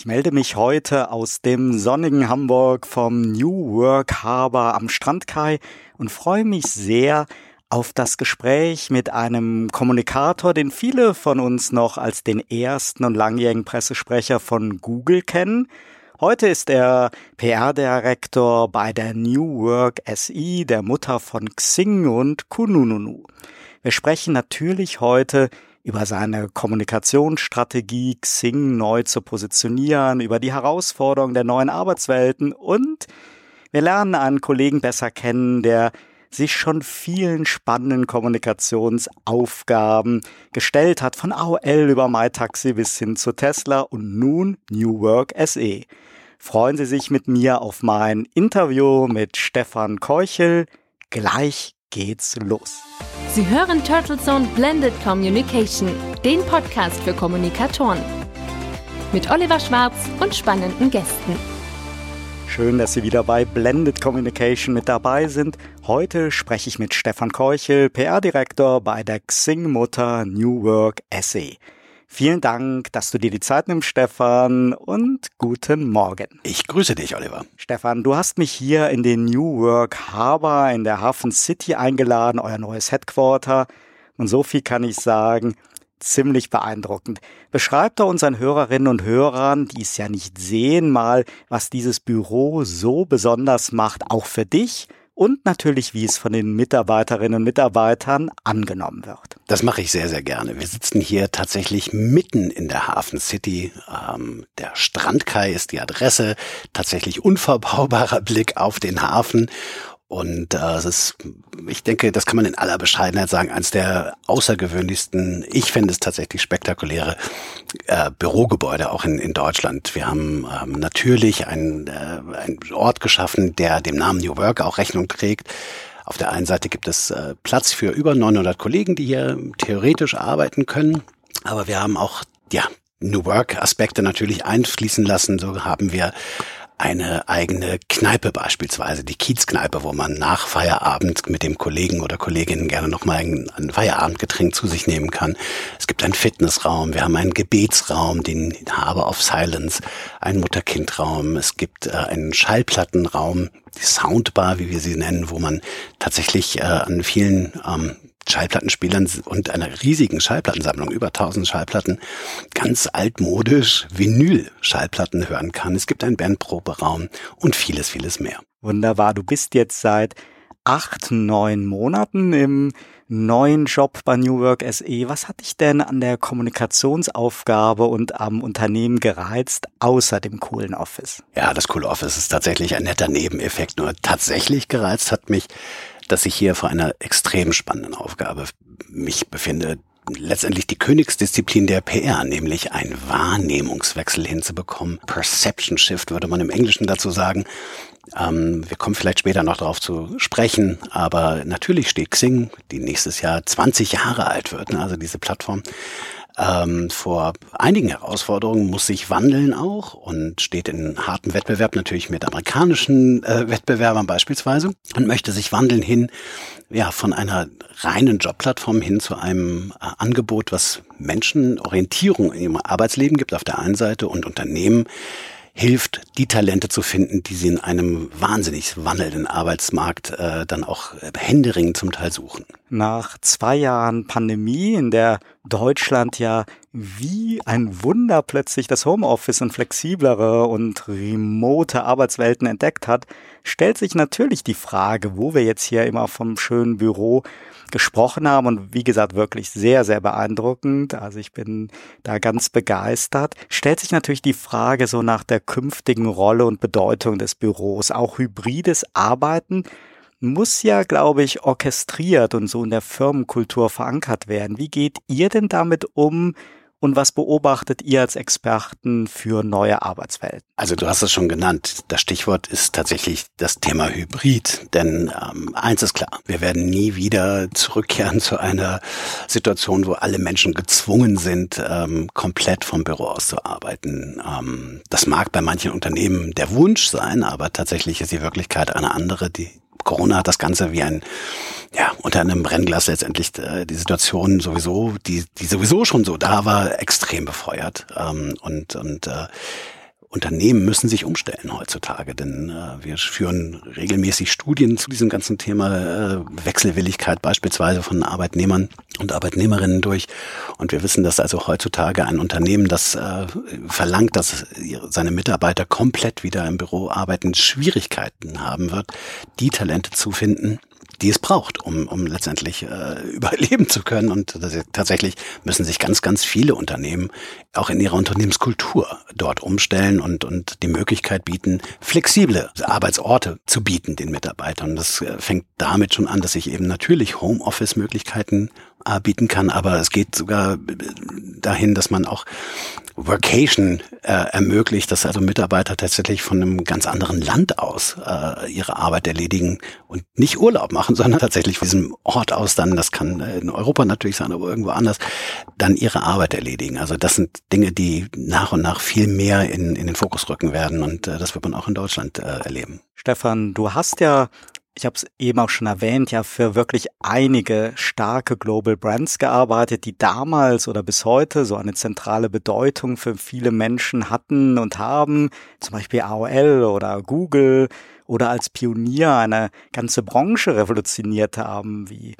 Ich melde mich heute aus dem sonnigen Hamburg vom New Work Harbor am Strandkai und freue mich sehr auf das Gespräch mit einem Kommunikator, den viele von uns noch als den ersten und langjährigen Pressesprecher von Google kennen. Heute ist er PR-Direktor bei der New Work SI, der Mutter von Xing und Kunununu. Wir sprechen natürlich heute über seine Kommunikationsstrategie, Xing neu zu positionieren, über die Herausforderungen der neuen Arbeitswelten und wir lernen einen Kollegen besser kennen, der sich schon vielen spannenden Kommunikationsaufgaben gestellt hat, von AOL über MyTaxi bis hin zu Tesla und nun New Work SE. Freuen Sie sich mit mir auf mein Interview mit Stefan Keuchel. Gleich geht's los. Sie hören Turtle Zone Blended Communication, den Podcast für Kommunikatoren. Mit Oliver Schwarz und spannenden Gästen. Schön, dass Sie wieder bei Blended Communication mit dabei sind. Heute spreche ich mit Stefan Keuchel, PR-Direktor bei der Xing-Mutter New Work SE. Vielen Dank, dass du dir die Zeit nimmst, Stefan, und guten Morgen. Ich grüße dich, Oliver. Stefan, du hast mich hier in den New Work Harbor in der Hafen City eingeladen, euer neues Headquarter. Und so viel kann ich sagen, ziemlich beeindruckend. Beschreib doch unseren Hörerinnen und Hörern, die es ja nicht sehen, mal, was dieses Büro so besonders macht, auch für dich und natürlich, wie es von den Mitarbeiterinnen und Mitarbeitern angenommen wird. Das mache ich sehr, sehr gerne. Wir sitzen hier tatsächlich mitten in der Hafen City. Ähm, der Strandkai ist die Adresse. Tatsächlich unverbaubarer Blick auf den Hafen. Und äh, es ist, ich denke, das kann man in aller Bescheidenheit sagen, eines der außergewöhnlichsten, ich finde es tatsächlich spektakuläre äh, Bürogebäude auch in, in Deutschland. Wir haben ähm, natürlich einen, äh, einen Ort geschaffen, der dem Namen New Work auch Rechnung trägt. Auf der einen Seite gibt es äh, Platz für über 900 Kollegen, die hier theoretisch arbeiten können. Aber wir haben auch, ja, New Work Aspekte natürlich einfließen lassen. So haben wir eine eigene Kneipe beispielsweise, die Kiezkneipe, wo man nach Feierabend mit dem Kollegen oder Kolleginnen gerne nochmal ein, ein Feierabendgetränk zu sich nehmen kann. Es gibt einen Fitnessraum, wir haben einen Gebetsraum, den Habe of Silence, einen Mutter-Kind-Raum, es gibt äh, einen Schallplattenraum, die Soundbar, wie wir sie nennen, wo man tatsächlich äh, an vielen ähm, Schallplattenspielern und einer riesigen Schallplattensammlung, über 1000 Schallplatten, ganz altmodisch Vinyl-Schallplatten hören kann. Es gibt einen Bandproberaum und vieles, vieles mehr. Wunderbar. Du bist jetzt seit acht, neun Monaten im neuen Job bei New Work SE. Was hat dich denn an der Kommunikationsaufgabe und am Unternehmen gereizt, außer dem coolen Office? Ja, das coole Office ist tatsächlich ein netter Nebeneffekt. Nur tatsächlich gereizt hat mich dass ich hier vor einer extrem spannenden Aufgabe mich befinde, letztendlich die Königsdisziplin der PR, nämlich einen Wahrnehmungswechsel hinzubekommen. Perception Shift würde man im Englischen dazu sagen. Ähm, wir kommen vielleicht später noch darauf zu sprechen, aber natürlich steht Xing, die nächstes Jahr 20 Jahre alt wird, ne, also diese Plattform, ähm, vor einigen Herausforderungen, muss sich wandeln auch und steht in hartem Wettbewerb natürlich mit amerikanischen äh, Wettbewerbern beispielsweise und möchte sich wandeln hin, ja, von einer reinen Jobplattform hin zu einem äh, Angebot, was Menschen Orientierung in ihrem Arbeitsleben gibt auf der einen Seite und Unternehmen hilft, die Talente zu finden, die sie in einem wahnsinnig wandelnden Arbeitsmarkt äh, dann auch händeringend zum Teil suchen. Nach zwei Jahren Pandemie, in der Deutschland ja wie ein Wunder plötzlich das Homeoffice und flexiblere und remote Arbeitswelten entdeckt hat, stellt sich natürlich die Frage, wo wir jetzt hier immer vom schönen Büro gesprochen haben und wie gesagt wirklich sehr, sehr beeindruckend. Also ich bin da ganz begeistert. Stellt sich natürlich die Frage so nach der künftigen Rolle und Bedeutung des Büros. Auch hybrides Arbeiten muss ja, glaube ich, orchestriert und so in der Firmenkultur verankert werden. Wie geht ihr denn damit um? Und was beobachtet ihr als Experten für neue Arbeitswelten? Also du hast es schon genannt. Das Stichwort ist tatsächlich das Thema Hybrid. Denn ähm, eins ist klar, wir werden nie wieder zurückkehren zu einer Situation, wo alle Menschen gezwungen sind, ähm, komplett vom Büro aus zu arbeiten. Ähm, das mag bei manchen Unternehmen der Wunsch sein, aber tatsächlich ist die Wirklichkeit eine andere. Die Corona hat das Ganze wie ein, ja, unter einem Brennglas letztendlich äh, die Situation sowieso, die, die sowieso schon so da war, extrem befeuert. Ähm, und und äh, Unternehmen müssen sich umstellen heutzutage, denn äh, wir führen regelmäßig Studien zu diesem ganzen Thema äh, Wechselwilligkeit beispielsweise von Arbeitnehmern und Arbeitnehmerinnen durch. Und wir wissen, dass also heutzutage ein Unternehmen, das äh, verlangt, dass seine Mitarbeiter komplett wieder im Büro arbeiten, Schwierigkeiten haben wird, die Talente zu finden, die es braucht, um, um letztendlich äh, überleben zu können. Und tatsächlich müssen sich ganz, ganz viele Unternehmen auch in ihrer Unternehmenskultur dort umstellen und, und die Möglichkeit bieten, flexible Arbeitsorte zu bieten den Mitarbeitern. Das äh, fängt damit schon an, dass ich eben natürlich Homeoffice-Möglichkeiten bieten kann, aber es geht sogar dahin, dass man auch Workation äh, ermöglicht, dass also Mitarbeiter tatsächlich von einem ganz anderen Land aus äh, ihre Arbeit erledigen und nicht Urlaub machen, sondern tatsächlich von diesem Ort aus dann, das kann in Europa natürlich sein, aber irgendwo anders, dann ihre Arbeit erledigen. Also das sind Dinge, die nach und nach viel mehr in, in den Fokus rücken werden und äh, das wird man auch in Deutschland äh, erleben. Stefan, du hast ja ich habe es eben auch schon erwähnt, ja für wirklich einige starke Global Brands gearbeitet, die damals oder bis heute so eine zentrale Bedeutung für viele Menschen hatten und haben, zum Beispiel AOL oder Google oder als Pionier eine ganze Branche revolutioniert haben, wie,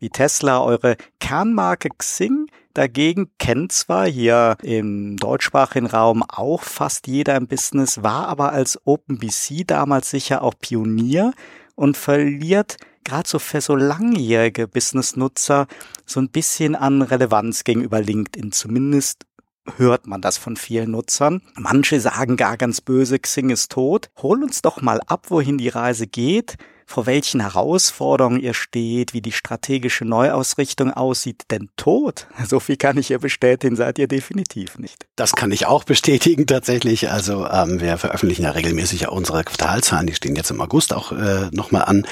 wie Tesla. Eure Kernmarke Xing dagegen kennt zwar hier im deutschsprachigen Raum auch fast jeder im Business, war aber als OpenBC damals sicher auch Pionier und verliert gerade so für so langjährige Business-Nutzer so ein bisschen an Relevanz gegenüber LinkedIn. Zumindest hört man das von vielen Nutzern. Manche sagen gar ganz böse, Xing ist tot. Hol uns doch mal ab, wohin die Reise geht vor welchen Herausforderungen ihr steht, wie die strategische Neuausrichtung aussieht. Denn tot, so viel kann ich ihr bestätigen, seid ihr definitiv nicht. Das kann ich auch bestätigen tatsächlich. Also ähm, wir veröffentlichen ja regelmäßig unsere Quartalzahlen, die stehen jetzt im August auch äh, nochmal an.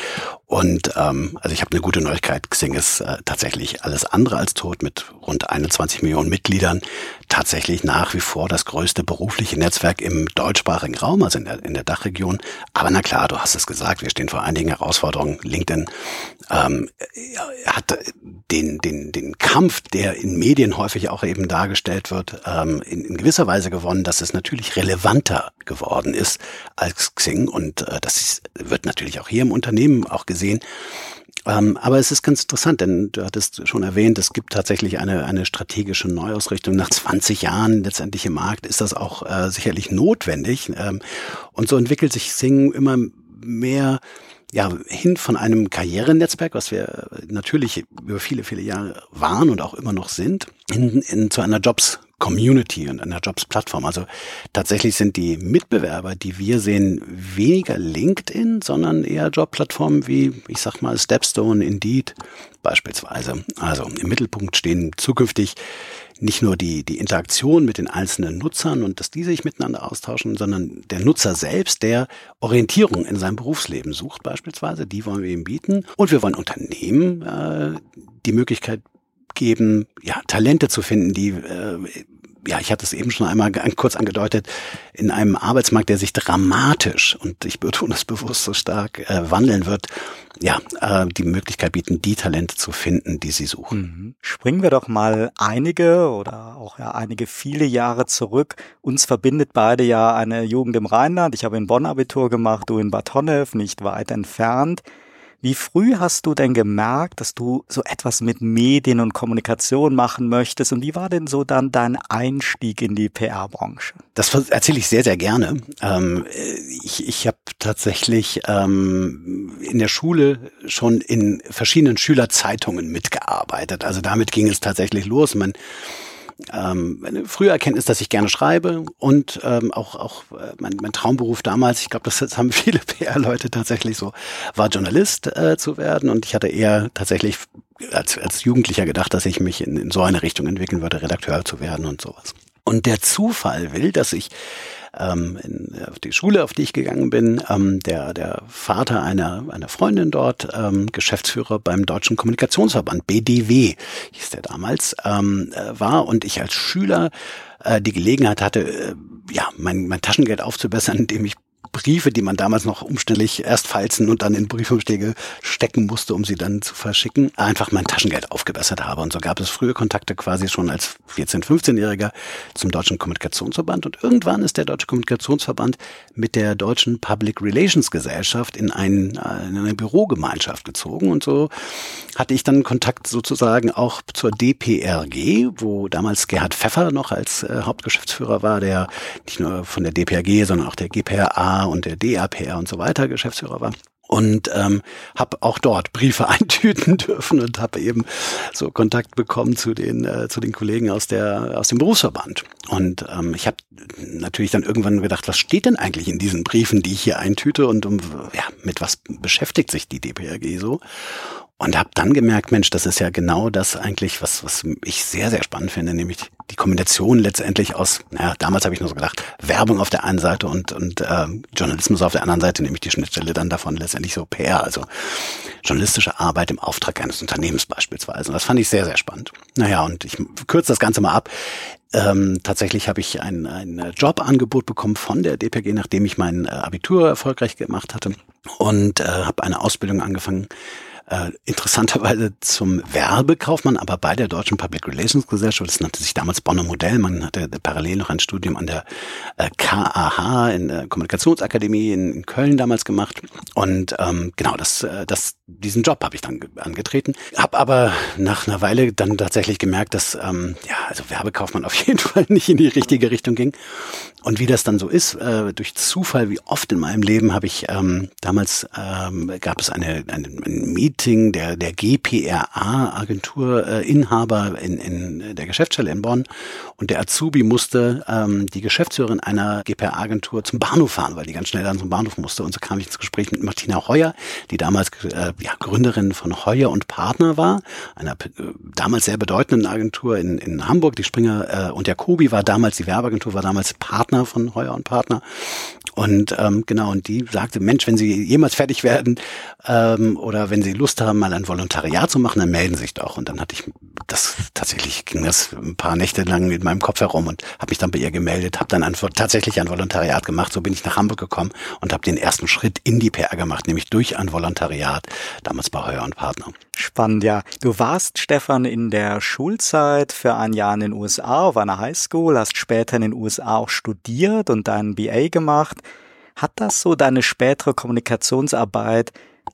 Und ähm, also ich habe eine gute Neuigkeit. Xing ist äh, tatsächlich alles andere als tot mit rund 21 Millionen Mitgliedern. Tatsächlich nach wie vor das größte berufliche Netzwerk im deutschsprachigen Raum, also in der, in der Dachregion. Aber na klar, du hast es gesagt, wir stehen vor einigen Herausforderungen. LinkedIn ähm, hat den, den, den Kampf, der in Medien häufig auch eben dargestellt wird, ähm, in, in gewisser Weise gewonnen, dass es natürlich relevanter geworden ist als Xing. Und äh, das ist, wird natürlich auch hier im Unternehmen auch gesehen. Ähm, aber es ist ganz interessant, denn du hattest schon erwähnt, es gibt tatsächlich eine, eine strategische Neuausrichtung. Nach 20 Jahren letztendlich im Markt ist das auch äh, sicherlich notwendig. Ähm, und so entwickelt sich Sing immer mehr ja, hin von einem Karrierenetzwerk, was wir natürlich über viele, viele Jahre waren und auch immer noch sind, hin, hin zu einer Jobs Community und einer Jobs-Plattform. Also tatsächlich sind die Mitbewerber, die wir sehen, weniger LinkedIn, sondern eher Jobplattformen wie, ich sag mal, Stepstone, Indeed beispielsweise. Also im Mittelpunkt stehen zukünftig nicht nur die, die Interaktion mit den einzelnen Nutzern und dass die sich miteinander austauschen, sondern der Nutzer selbst, der Orientierung in seinem Berufsleben sucht beispielsweise, die wollen wir ihm bieten. Und wir wollen Unternehmen äh, die Möglichkeit geben, ja, Talente zu finden, die äh, ja, ich hatte es eben schon einmal kurz angedeutet, in einem Arbeitsmarkt, der sich dramatisch, und ich betone es bewusst so stark, äh, wandeln wird, ja, äh, die Möglichkeit bieten, die Talente zu finden, die sie suchen. Mhm. Springen wir doch mal einige oder auch ja einige viele Jahre zurück. Uns verbindet beide ja eine Jugend im Rheinland. Ich habe in Bonn Abitur gemacht, du in Bad Honnef, nicht weit entfernt. Wie früh hast du denn gemerkt, dass du so etwas mit Medien und Kommunikation machen möchtest? Und wie war denn so dann dein Einstieg in die PR-Branche? Das erzähle ich sehr, sehr gerne. Ähm, ich ich habe tatsächlich ähm, in der Schule schon in verschiedenen Schülerzeitungen mitgearbeitet. Also damit ging es tatsächlich los. Man ähm, eine frühe Erkenntnis, dass ich gerne schreibe und ähm, auch, auch äh, mein, mein Traumberuf damals, ich glaube, das, das haben viele PR-Leute tatsächlich so, war Journalist äh, zu werden und ich hatte eher tatsächlich als, als Jugendlicher gedacht, dass ich mich in, in so eine Richtung entwickeln würde, Redakteur zu werden und sowas. Und der Zufall will, dass ich ähm, in, auf die Schule, auf die ich gegangen bin, ähm, der, der Vater einer, einer Freundin dort, ähm, Geschäftsführer beim Deutschen Kommunikationsverband, BDW hieß der damals, ähm, äh, war. Und ich als Schüler äh, die Gelegenheit hatte, äh, ja, mein, mein Taschengeld aufzubessern, indem ich Briefe, die man damals noch umständlich erst falzen und dann in Briefumschläge stecken musste, um sie dann zu verschicken, einfach mein Taschengeld aufgebessert habe. Und so gab es frühe Kontakte quasi schon als 14-, 15-Jähriger zum Deutschen Kommunikationsverband. Und irgendwann ist der Deutsche Kommunikationsverband mit der Deutschen Public Relations Gesellschaft in, ein, in eine Bürogemeinschaft gezogen. Und so hatte ich dann Kontakt sozusagen auch zur DPRG, wo damals Gerhard Pfeffer noch als äh, Hauptgeschäftsführer war, der nicht nur von der DPRG, sondern auch der GPRA und der DAPR und so weiter Geschäftsführer war. Und ähm, habe auch dort Briefe eintüten dürfen und habe eben so Kontakt bekommen zu den äh, zu den Kollegen aus der aus dem Berufsverband. Und ähm, ich habe natürlich dann irgendwann gedacht was steht denn eigentlich in diesen Briefen die ich hier eintüte? Und um ja mit was beschäftigt sich die DPRG so und habe dann gemerkt, Mensch, das ist ja genau das eigentlich, was, was ich sehr, sehr spannend finde, nämlich die Kombination letztendlich aus, naja, damals habe ich nur so gedacht, Werbung auf der einen Seite und, und äh, Journalismus auf der anderen Seite, nämlich die Schnittstelle dann davon letztendlich so PR, also journalistische Arbeit im Auftrag eines Unternehmens beispielsweise. Und das fand ich sehr, sehr spannend. Naja, und ich kürze das Ganze mal ab. Ähm, tatsächlich habe ich ein, ein Jobangebot bekommen von der DPG, nachdem ich mein äh, Abitur erfolgreich gemacht hatte und äh, habe eine Ausbildung angefangen äh, interessanterweise zum Werbekaufmann, aber bei der Deutschen Public Relations Gesellschaft, das nannte sich damals Bonner Modell, man hatte parallel noch ein Studium an der äh, KAH in der Kommunikationsakademie in, in Köln damals gemacht. Und ähm, genau, das, äh, das, diesen Job habe ich dann angetreten, habe aber nach einer Weile dann tatsächlich gemerkt, dass ähm, ja, also Werbekaufmann auf jeden Fall nicht in die richtige Richtung ging. Und wie das dann so ist, äh, durch Zufall, wie oft in meinem Leben habe ich ähm, damals ähm, gab es eine, eine, ein Meeting der, der GPRA-Agenturinhaber äh, in, in der Geschäftsstelle in Bonn. Und der Azubi musste ähm, die Geschäftsführerin einer GPRA-Agentur zum Bahnhof fahren, weil die ganz schnell dann zum Bahnhof musste. Und so kam ich ins Gespräch mit Martina Heuer, die damals äh, ja, Gründerin von Heuer und Partner war, einer äh, damals sehr bedeutenden Agentur in, in Hamburg. Die Springer äh, und Jacobi war damals, die Werbeagentur war damals Partner von Heuer und Partner. Und ähm, genau, und die sagte, Mensch, wenn Sie jemals fertig werden ähm, oder wenn Sie Lust haben, mal ein Volontariat zu machen, dann melden Sie sich doch. Und dann hatte ich das tatsächlich ging das ein paar Nächte lang in meinem Kopf herum und habe mich dann bei ihr gemeldet, habe dann ein, tatsächlich ein Volontariat gemacht. So bin ich nach Hamburg gekommen und habe den ersten Schritt in die PR gemacht, nämlich durch ein Volontariat, damals bei Heuer und Partner. Spannend, ja. Du warst, Stefan, in der Schulzeit für ein Jahr in den USA auf einer Highschool, hast später in den USA auch studiert und deinen BA gemacht. Hat das so deine spätere Kommunikationsarbeit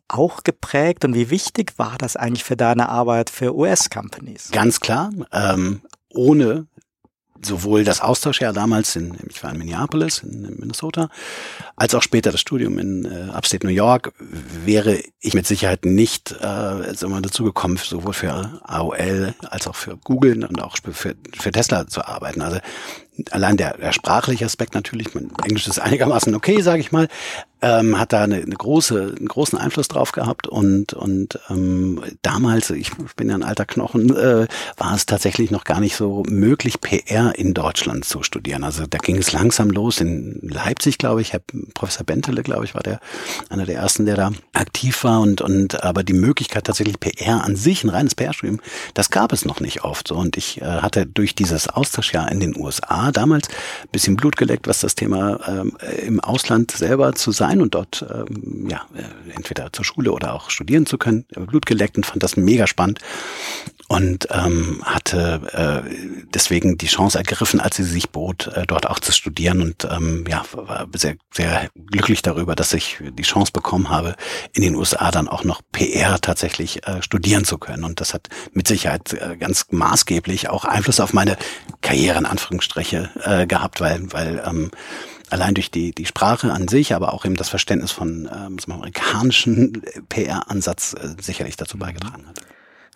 auch geprägt und wie wichtig war das eigentlich für deine Arbeit für US-Companies? Ganz klar. Ähm, ohne sowohl das Austauschjahr damals in, ich war in Minneapolis, in, Minnesota, als auch später das Studium in äh, Upstate New York, wäre ich mit Sicherheit nicht äh, sagen dazu gekommen, sowohl für AOL als auch für Google und auch für, für Tesla zu arbeiten. Also allein der, der sprachliche Aspekt natürlich, mein Englisch ist einigermaßen okay, sage ich mal, ähm, hat da eine, eine große, einen großen Einfluss drauf gehabt und und ähm, damals, ich bin ja ein alter Knochen, äh, war es tatsächlich noch gar nicht so möglich, PR in Deutschland zu studieren. Also da ging es langsam los in Leipzig, glaube ich. Herr Professor Bentele, glaube ich, war der einer der ersten, der da aktiv war und und aber die Möglichkeit tatsächlich PR an sich, ein reines PR-Studium, das gab es noch nicht oft. So und ich äh, hatte durch dieses Austauschjahr in den USA damals bisschen Blut geleckt, was das Thema ähm, im Ausland selber zu sein und dort ähm, ja äh, entweder zur Schule oder auch studieren zu können. Blut geleckt und fand das mega spannend und ähm, hatte äh, deswegen die Chance ergriffen, als sie sich bot, äh, dort auch zu studieren und ähm, ja war sehr sehr glücklich darüber, dass ich die Chance bekommen habe, in den USA dann auch noch PR tatsächlich äh, studieren zu können und das hat mit Sicherheit äh, ganz maßgeblich auch Einfluss auf meine Karriere in Anführungsstriche äh, gehabt, weil weil ähm, allein durch die, die Sprache an sich, aber auch eben das Verständnis von ähm, amerikanischen PR-Ansatz äh, sicherlich dazu beigetragen hat.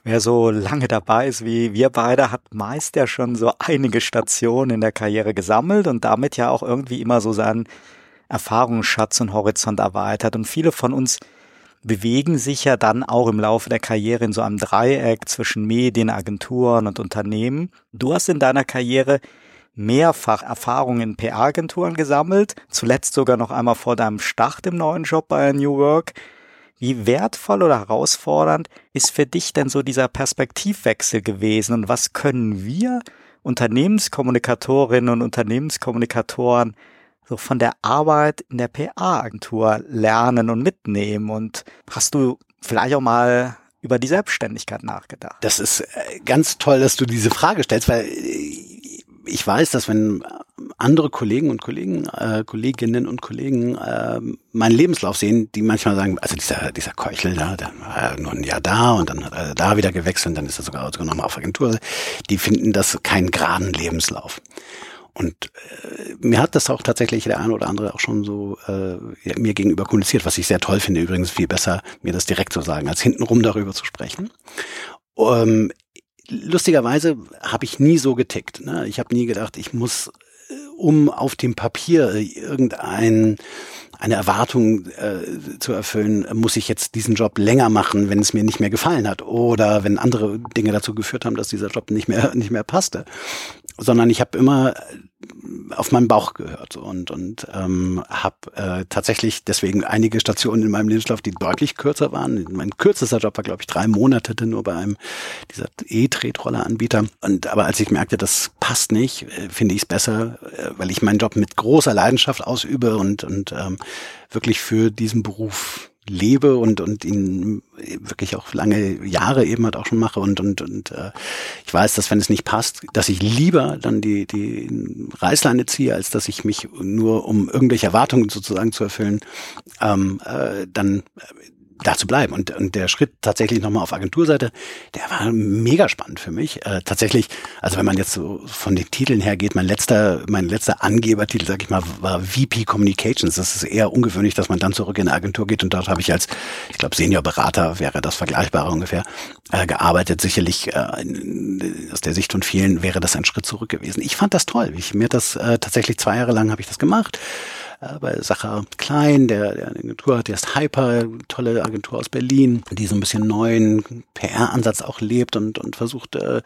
Wer so lange dabei ist wie wir beide, hat meist ja schon so einige Stationen in der Karriere gesammelt und damit ja auch irgendwie immer so seinen Erfahrungsschatz und Horizont erweitert. Und viele von uns bewegen sich ja dann auch im Laufe der Karriere in so einem Dreieck zwischen Medien, Agenturen und Unternehmen. Du hast in deiner Karriere mehrfach Erfahrungen in PR-Agenturen gesammelt, zuletzt sogar noch einmal vor deinem Start im neuen Job bei New Work. Wie wertvoll oder herausfordernd ist für dich denn so dieser Perspektivwechsel gewesen und was können wir Unternehmenskommunikatorinnen und Unternehmenskommunikatoren so von der Arbeit in der PA-Agentur lernen und mitnehmen? Und hast du vielleicht auch mal über die Selbstständigkeit nachgedacht? Das ist äh, ganz toll, dass du diese Frage stellst, weil äh, ich weiß, dass wenn andere Kollegen und Kollegen, äh, Kolleginnen und Kollegen äh, meinen Lebenslauf sehen, die manchmal sagen, also dieser, dieser Keuchel da, der war ja nur ein Jahr da und dann hat er da wieder gewechselt und dann ist er sogar, sogar nochmal auf Agentur, die finden das keinen geraden Lebenslauf. Und äh, mir hat das auch tatsächlich der eine oder andere auch schon so äh, mir gegenüber kommuniziert, was ich sehr toll finde. Übrigens viel besser, mir das direkt zu sagen, als hintenrum darüber zu sprechen. Ähm, lustigerweise habe ich nie so getickt. Ne? Ich habe nie gedacht, ich muss, äh, um auf dem Papier irgendein eine Erwartung äh, zu erfüllen, muss ich jetzt diesen Job länger machen, wenn es mir nicht mehr gefallen hat oder wenn andere Dinge dazu geführt haben, dass dieser Job nicht mehr nicht mehr passte sondern ich habe immer auf meinen Bauch gehört und und ähm, habe äh, tatsächlich deswegen einige Stationen in meinem Lebenslauf, die deutlich kürzer waren. Mein kürzester Job war glaube ich drei Monate nur bei einem dieser E-Tretroller-Anbieter. Und aber als ich merkte, das passt nicht, äh, finde ich es besser, äh, weil ich meinen Job mit großer Leidenschaft ausübe und und ähm, wirklich für diesen Beruf lebe und und ihn wirklich auch lange Jahre eben halt auch schon mache und und und äh, ich weiß, dass wenn es nicht passt, dass ich lieber dann die die Reißleine ziehe, als dass ich mich nur um irgendwelche Erwartungen sozusagen zu erfüllen, ähm, äh, dann da zu bleiben. Und, und der Schritt tatsächlich nochmal auf Agenturseite, der war mega spannend für mich. Äh, tatsächlich, also wenn man jetzt so von den Titeln her geht, mein letzter, mein letzter Angebertitel, sag ich mal, war VP Communications. Das ist eher ungewöhnlich, dass man dann zurück in eine Agentur geht und dort habe ich als, ich glaube, Seniorberater wäre das Vergleichbare ungefähr, äh, gearbeitet. Sicherlich äh, aus der Sicht von vielen wäre das ein Schritt zurück gewesen. Ich fand das toll. Ich, mir das äh, tatsächlich zwei Jahre lang habe ich das gemacht äh, bei Sacher Klein, der, der eine Agentur hat, der ist Hyper, tolle Agentur aus Berlin, die so ein bisschen neuen PR-Ansatz auch lebt und, und versucht, äh,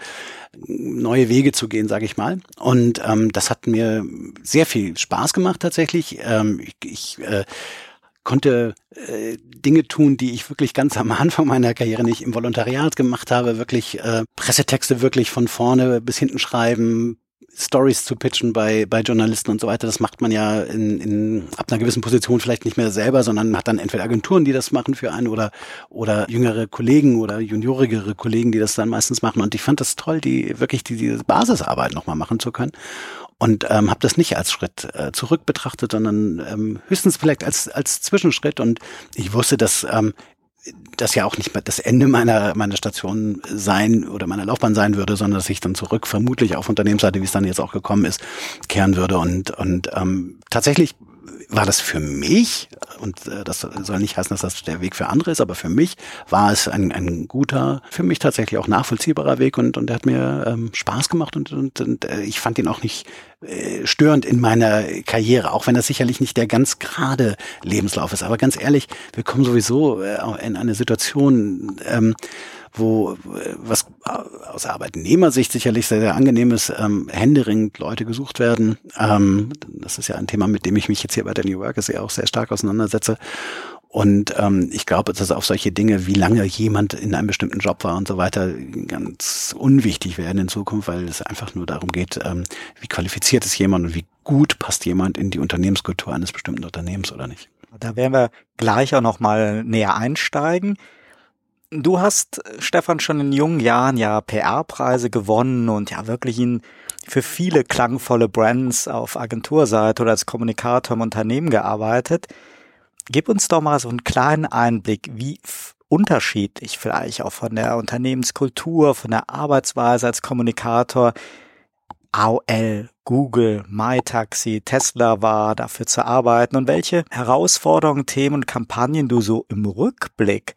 neue Wege zu gehen, sage ich mal. Und ähm, das hat mir sehr viel Spaß gemacht tatsächlich. Ähm, ich, ich äh, konnte äh, Dinge tun, die ich wirklich ganz am Anfang meiner Karriere nicht im Volontariat gemacht habe, wirklich äh, Pressetexte wirklich von vorne bis hinten schreiben, Stories zu pitchen bei, bei Journalisten und so weiter. Das macht man ja in, in, ab einer gewissen Position vielleicht nicht mehr selber, sondern hat dann entweder Agenturen, die das machen für einen oder, oder jüngere Kollegen oder juniorigere Kollegen, die das dann meistens machen. Und ich fand das toll, die wirklich die, diese Basisarbeit nochmal machen zu können. Und ähm, habe das nicht als Schritt äh, zurück betrachtet, sondern ähm, höchstens vielleicht als, als Zwischenschritt. Und ich wusste, dass ähm, das ja auch nicht das Ende meiner, meiner Station sein oder meiner Laufbahn sein würde, sondern dass ich dann zurück vermutlich auf Unternehmensseite, wie es dann jetzt auch gekommen ist, kehren würde. Und, und ähm, tatsächlich war das für mich, und äh, das soll nicht heißen, dass das der Weg für andere ist, aber für mich war es ein, ein guter, für mich tatsächlich auch nachvollziehbarer Weg und, und der hat mir ähm, Spaß gemacht und, und, und äh, ich fand ihn auch nicht äh, störend in meiner Karriere, auch wenn das sicherlich nicht der ganz gerade Lebenslauf ist. Aber ganz ehrlich, wir kommen sowieso äh, in eine Situation, ähm, wo was aus Arbeitnehmersicht sicherlich sehr, sehr angenehm ist, ähm, händeringend Leute gesucht werden. Ähm, das ist ja ein Thema, mit dem ich mich jetzt hier bei der New Workers ja auch sehr stark auseinandersetze. Und ähm, ich glaube, dass auf solche Dinge, wie lange jemand in einem bestimmten Job war und so weiter, ganz unwichtig werden in Zukunft, weil es einfach nur darum geht, ähm, wie qualifiziert ist jemand und wie gut passt jemand in die Unternehmenskultur eines bestimmten Unternehmens oder nicht. Da werden wir gleich auch noch mal näher einsteigen. Du hast, Stefan, schon in jungen Jahren ja PR-Preise gewonnen und ja wirklich in für viele klangvolle Brands auf Agenturseite oder als Kommunikator im Unternehmen gearbeitet. Gib uns doch mal so einen kleinen Einblick, wie unterschiedlich vielleicht auch von der Unternehmenskultur, von der Arbeitsweise als Kommunikator AOL, Google, MyTaxi, Tesla war, dafür zu arbeiten und welche Herausforderungen, Themen und Kampagnen du so im Rückblick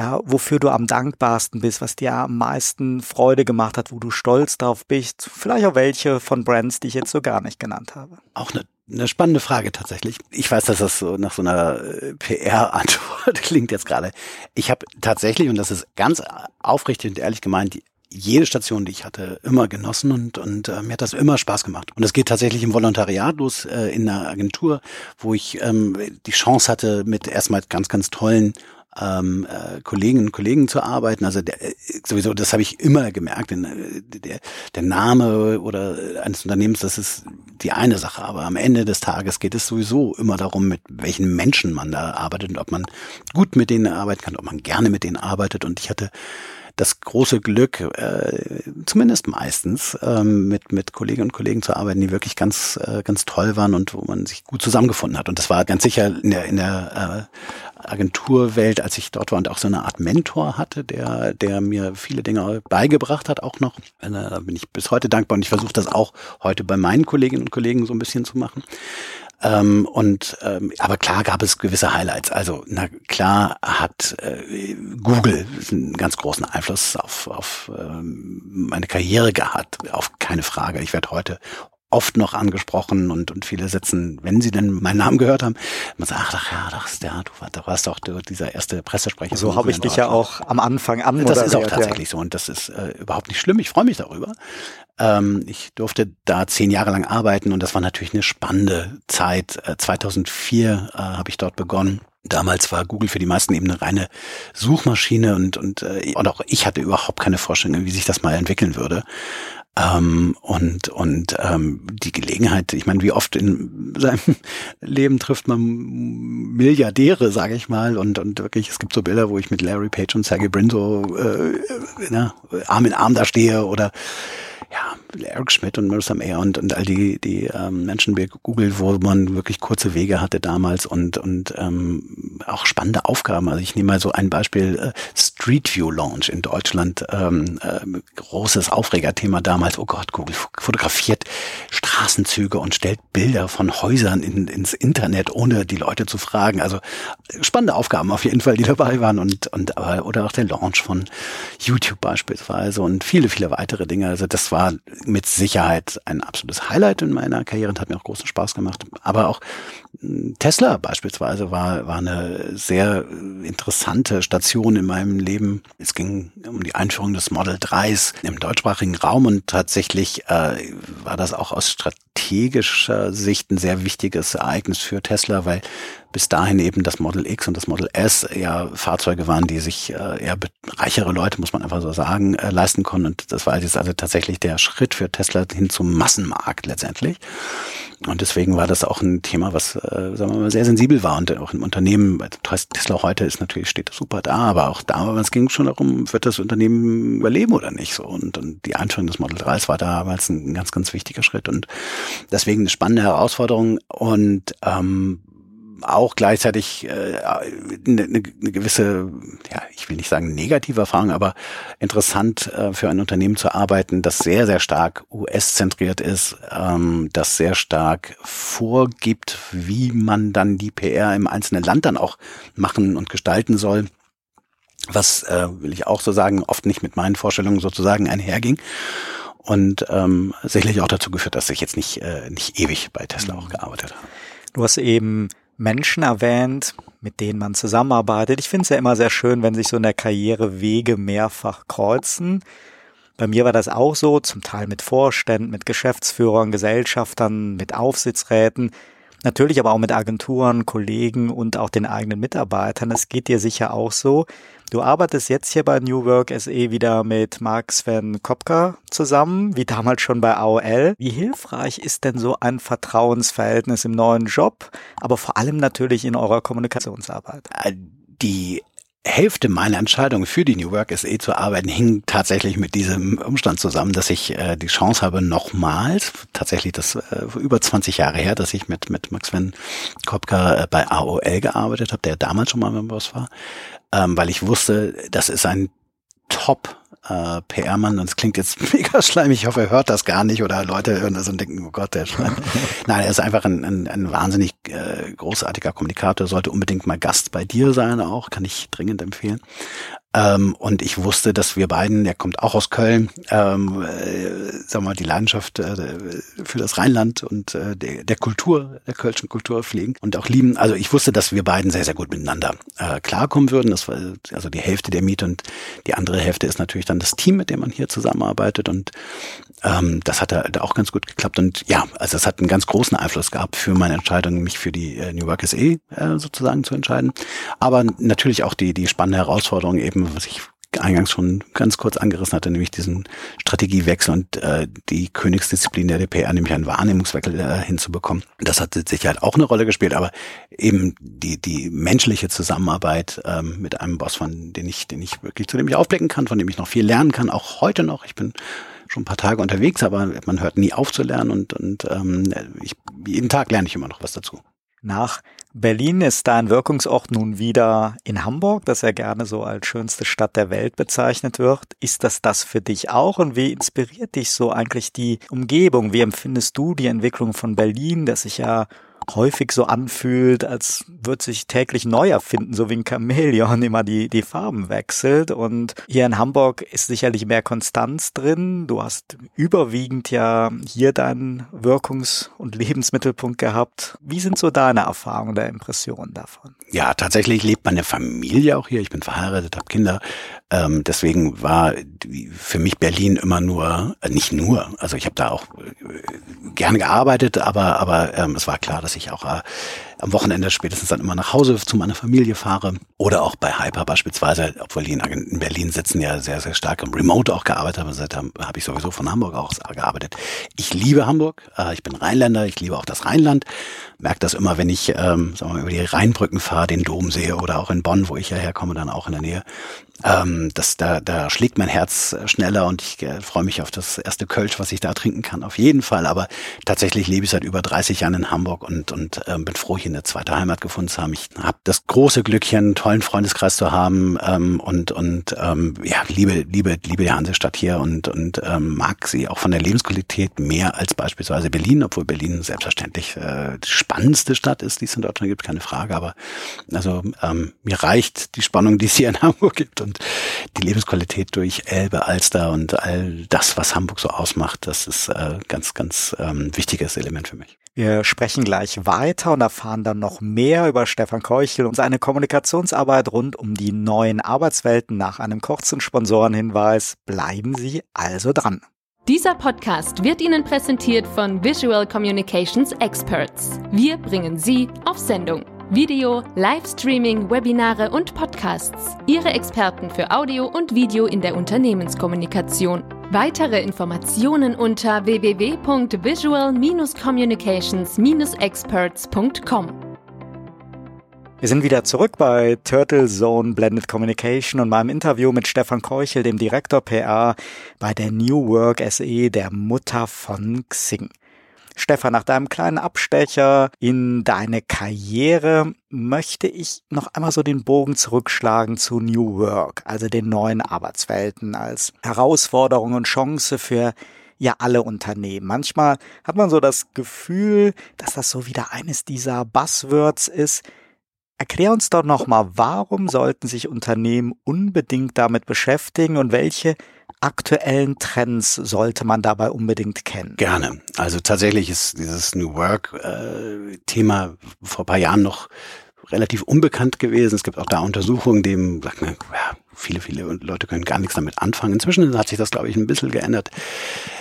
ja, wofür du am dankbarsten bist, was dir am meisten Freude gemacht hat, wo du stolz drauf bist. Vielleicht auch welche von Brands, die ich jetzt so gar nicht genannt habe. Auch eine, eine spannende Frage tatsächlich. Ich weiß, dass das so nach so einer äh, PR-Antwort klingt jetzt gerade. Ich habe tatsächlich, und das ist ganz aufrichtig und ehrlich gemeint, jede Station, die ich hatte, immer genossen und, und äh, mir hat das immer Spaß gemacht. Und es geht tatsächlich im Volontariat los äh, in einer Agentur, wo ich ähm, die Chance hatte, mit erstmal ganz, ganz tollen ähm, äh, Kolleginnen und Kollegen zu arbeiten. Also der, äh, sowieso, das habe ich immer gemerkt. Denn, äh, der, der Name oder eines Unternehmens, das ist die eine Sache. Aber am Ende des Tages geht es sowieso immer darum, mit welchen Menschen man da arbeitet und ob man gut mit denen arbeiten kann, ob man gerne mit denen arbeitet. Und ich hatte das große Glück, äh, zumindest meistens, ähm, mit, mit Kolleginnen und Kollegen zu arbeiten, die wirklich ganz, äh, ganz toll waren und wo man sich gut zusammengefunden hat. Und das war ganz sicher in der, in der äh, Agenturwelt, als ich dort war und auch so eine Art Mentor hatte, der, der mir viele Dinge beigebracht hat, auch noch. Äh, da bin ich bis heute dankbar und ich versuche das auch heute bei meinen Kolleginnen und Kollegen so ein bisschen zu machen. Ähm, und ähm, aber klar gab es gewisse Highlights. Also na klar hat äh, Google einen ganz großen Einfluss auf, auf ähm, meine Karriere gehabt, auf keine Frage. Ich werde heute oft noch angesprochen und, und viele sitzen, wenn sie denn meinen Namen gehört haben, man sagt, ach ja, das ist der, du, du warst doch dieser erste Pressesprecher. So habe ich dich ja auch am Anfang an. Das ist auch tatsächlich ja. so und das ist äh, überhaupt nicht schlimm. Ich freue mich darüber. Ähm, ich durfte da zehn Jahre lang arbeiten und das war natürlich eine spannende Zeit. Äh, 2004 äh, habe ich dort begonnen. Damals war Google für die meisten eben eine reine Suchmaschine und, und, äh, und auch ich hatte überhaupt keine Vorstellung, wie sich das mal entwickeln würde. Ähm, und und ähm, die Gelegenheit, ich meine, wie oft in seinem Leben trifft man Milliardäre, sage ich mal, und und wirklich, es gibt so Bilder, wo ich mit Larry Page und Sergey Brin so äh, na, Arm in Arm da stehe oder ja, Eric Schmidt und Marissa Mayer und, und all die, die ähm, Menschen bei Google, wo man wirklich kurze Wege hatte damals und, und ähm, auch spannende Aufgaben. Also ich nehme mal so ein Beispiel, äh, Street View Launch in Deutschland, ähm, äh, großes Aufregerthema damals. Oh Gott, Google fotografiert Straßenzüge und stellt Bilder von Häusern in, ins Internet, ohne die Leute zu fragen. Also spannende Aufgaben auf jeden Fall, die dabei waren und, und aber, oder auch der Launch von YouTube beispielsweise und viele, viele weitere Dinge. Also das war mit Sicherheit ein absolutes Highlight in meiner Karriere und hat mir auch großen Spaß gemacht. Aber auch Tesla beispielsweise war, war eine sehr interessante Station in meinem Leben. Es ging um die Einführung des Model 3s im deutschsprachigen Raum und tatsächlich äh, war das auch aus strategischer Sicht ein sehr wichtiges Ereignis für Tesla, weil bis dahin eben das Model X und das Model S ja Fahrzeuge waren, die sich äh, eher reichere Leute, muss man einfach so sagen, äh, leisten konnten. Und das war jetzt also tatsächlich der Schritt für Tesla hin zum Massenmarkt letztendlich. Und deswegen war das auch ein Thema, was, äh, sagen wir mal, sehr sensibel war und auch im Unternehmen, Tesla heute ist natürlich, steht super da, aber auch damals ging es schon darum, wird das Unternehmen überleben oder nicht so. Und, und die Einführung des Model 3 war damals ein ganz, ganz wichtiger Schritt und deswegen eine spannende Herausforderung und ähm, auch gleichzeitig äh, eine, eine gewisse, ja, ich will nicht sagen negative Erfahrung, aber interessant äh, für ein Unternehmen zu arbeiten, das sehr, sehr stark US-zentriert ist, ähm, das sehr stark vorgibt, wie man dann die PR im einzelnen Land dann auch machen und gestalten soll. Was, äh, will ich auch so sagen, oft nicht mit meinen Vorstellungen sozusagen einherging und ähm, sicherlich auch dazu geführt, dass ich jetzt nicht, äh, nicht ewig bei Tesla auch gearbeitet habe. Du hast eben Menschen erwähnt, mit denen man zusammenarbeitet. Ich finde es ja immer sehr schön, wenn sich so in der Karriere Wege mehrfach kreuzen. Bei mir war das auch so, zum Teil mit Vorständen, mit Geschäftsführern, Gesellschaftern, mit Aufsichtsräten. Natürlich aber auch mit Agenturen, Kollegen und auch den eigenen Mitarbeitern. Es geht dir sicher auch so. Du arbeitest jetzt hier bei New Work SE wieder mit Mark Sven Kopka zusammen, wie damals schon bei AOL. Wie hilfreich ist denn so ein Vertrauensverhältnis im neuen Job, aber vor allem natürlich in eurer Kommunikationsarbeit? Äh, die Hälfte meiner Entscheidung für die New Work SE zu arbeiten hing tatsächlich mit diesem Umstand zusammen, dass ich äh, die Chance habe, nochmals, tatsächlich das äh, über 20 Jahre her, dass ich mit, mit Max Van Kopka äh, bei AOL gearbeitet habe, der damals schon mal mein Boss war, ähm, weil ich wusste, das ist ein Top äh, PR-Mann und es klingt jetzt mega schleimig, ich hoffe, er hört das gar nicht oder Leute hören das und denken, oh Gott, der Schleim. Nein, er ist einfach ein, ein, ein wahnsinnig äh, großartiger Kommunikator, sollte unbedingt mal Gast bei dir sein auch, kann ich dringend empfehlen. Ähm, und ich wusste, dass wir beiden, der kommt auch aus Köln, ähm, äh, sagen wir mal, die Leidenschaft äh, für das Rheinland und äh, der, der Kultur, der kölschen Kultur pflegen und auch lieben. Also ich wusste, dass wir beiden sehr, sehr gut miteinander äh, klarkommen würden. Das war also die Hälfte der Miete und die andere Hälfte ist natürlich dann das Team, mit dem man hier zusammenarbeitet. Und Ähm, das hat da auch ganz gut geklappt und ja, also das hat einen ganz großen Einfluss gehabt für meine Entscheidung, mich für die äh, New Work SE äh, sozusagen zu entscheiden. Aber natürlich auch die, die spannende Herausforderung eben, was ich eingangs schon ganz kurz angerissen hatte, nämlich diesen Strategiewechsel und äh, die Königsdisziplin der DPR, nämlich einen Wahrnehmungswechsel äh, hinzubekommen. Das hat sicher auch eine Rolle gespielt, aber eben die, die menschliche Zusammenarbeit ähm, mit einem Boss, von den ich, den ich wirklich, zu dem ich aufblicken kann, von dem ich noch viel lernen kann, auch heute noch. Ich bin schon ein paar Tage unterwegs, aber man hört nie auf zu lernen und, und ähm, ich, jeden Tag lerne ich immer noch was dazu. Nach Berlin ist dein Wirkungsort nun wieder in Hamburg, das ja gerne so als schönste Stadt der Welt bezeichnet wird. Ist das das für dich auch? Und wie inspiriert dich so eigentlich die Umgebung? Wie empfindest du die Entwicklung von Berlin, das sich ja häufig so anfühlt, als würde sich täglich neu erfinden, so wie ein Chamäleon immer die, die Farben wechselt. Und hier in Hamburg ist sicherlich mehr Konstanz drin. Du hast überwiegend ja hier deinen Wirkungs- und Lebensmittelpunkt gehabt. Wie sind so deine Erfahrungen oder Impressionen davon? Ja, tatsächlich lebt meine Familie auch hier. Ich bin verheiratet, habe Kinder. Ähm, deswegen war für mich Berlin immer nur, äh, nicht nur, also ich habe da auch äh, gerne gearbeitet, aber, aber ähm, es war klar, dass ich auch äh, am Wochenende spätestens dann immer nach Hause zu meiner Familie fahre. Oder auch bei Hyper beispielsweise, obwohl die in Berlin sitzen, ja sehr, sehr stark im Remote auch gearbeitet haben. Seitdem habe ich sowieso von Hamburg auch gearbeitet. Ich liebe Hamburg. Äh, ich bin Rheinländer. Ich liebe auch das Rheinland. Merke das immer, wenn ich ähm, sagen wir mal, über die Rheinbrücken fahre, den Dom sehe oder auch in Bonn, wo ich ja herkomme, dann auch in der Nähe. Ähm, das, da, da schlägt mein Herz schneller und ich äh, freue mich auf das erste Kölsch, was ich da trinken kann. Auf jeden Fall. Aber tatsächlich lebe ich seit über 30 Jahren in Hamburg und, und ähm, bin froh, hier eine zweite Heimat gefunden zu haben. Ich habe das große Glück, hier einen tollen Freundeskreis zu haben ähm, und, und ähm, ja, liebe, liebe, liebe die Hansestadt hier und, und ähm, mag sie auch von der Lebensqualität mehr als beispielsweise Berlin, obwohl Berlin selbstverständlich äh, die spannendste Stadt ist, die es in Deutschland gibt, keine Frage. Aber also ähm, mir reicht die Spannung, die es hier in Hamburg gibt und die Lebensqualität durch Elbe, Alster und all das, was Hamburg so ausmacht, das ist äh, ganz, ganz ähm, wichtiges Element für mich. Wir sprechen gleich weiter und erfahren dann noch mehr über Stefan Keuchel und seine Kommunikationsarbeit rund um die neuen Arbeitswelten nach einem kurzen Sponsorenhinweis. Bleiben Sie also dran. Dieser Podcast wird Ihnen präsentiert von Visual Communications Experts. Wir bringen Sie auf Sendung. Video, Livestreaming, Webinare und Podcasts. Ihre Experten für Audio und Video in der Unternehmenskommunikation. Weitere Informationen unter www.visual-communications-experts.com. Wir sind wieder zurück bei Turtle Zone Blended Communication und meinem Interview mit Stefan Keuchel, dem Direktor PR bei der New Work SE, der Mutter von Xing. Stefan, nach deinem kleinen Abstecher in deine Karriere möchte ich noch einmal so den Bogen zurückschlagen zu New Work, also den neuen Arbeitswelten als Herausforderung und Chance für ja alle Unternehmen. Manchmal hat man so das Gefühl, dass das so wieder eines dieser Buzzwords ist. Erklär uns doch nochmal, warum sollten sich Unternehmen unbedingt damit beschäftigen und welche aktuellen Trends sollte man dabei unbedingt kennen? Gerne. Also tatsächlich ist dieses New Work-Thema äh, vor paar Jahren noch relativ unbekannt gewesen. Es gibt auch da Untersuchungen, dem sagt man, ja, viele, viele Leute können gar nichts damit anfangen. Inzwischen hat sich das, glaube ich, ein bisschen geändert.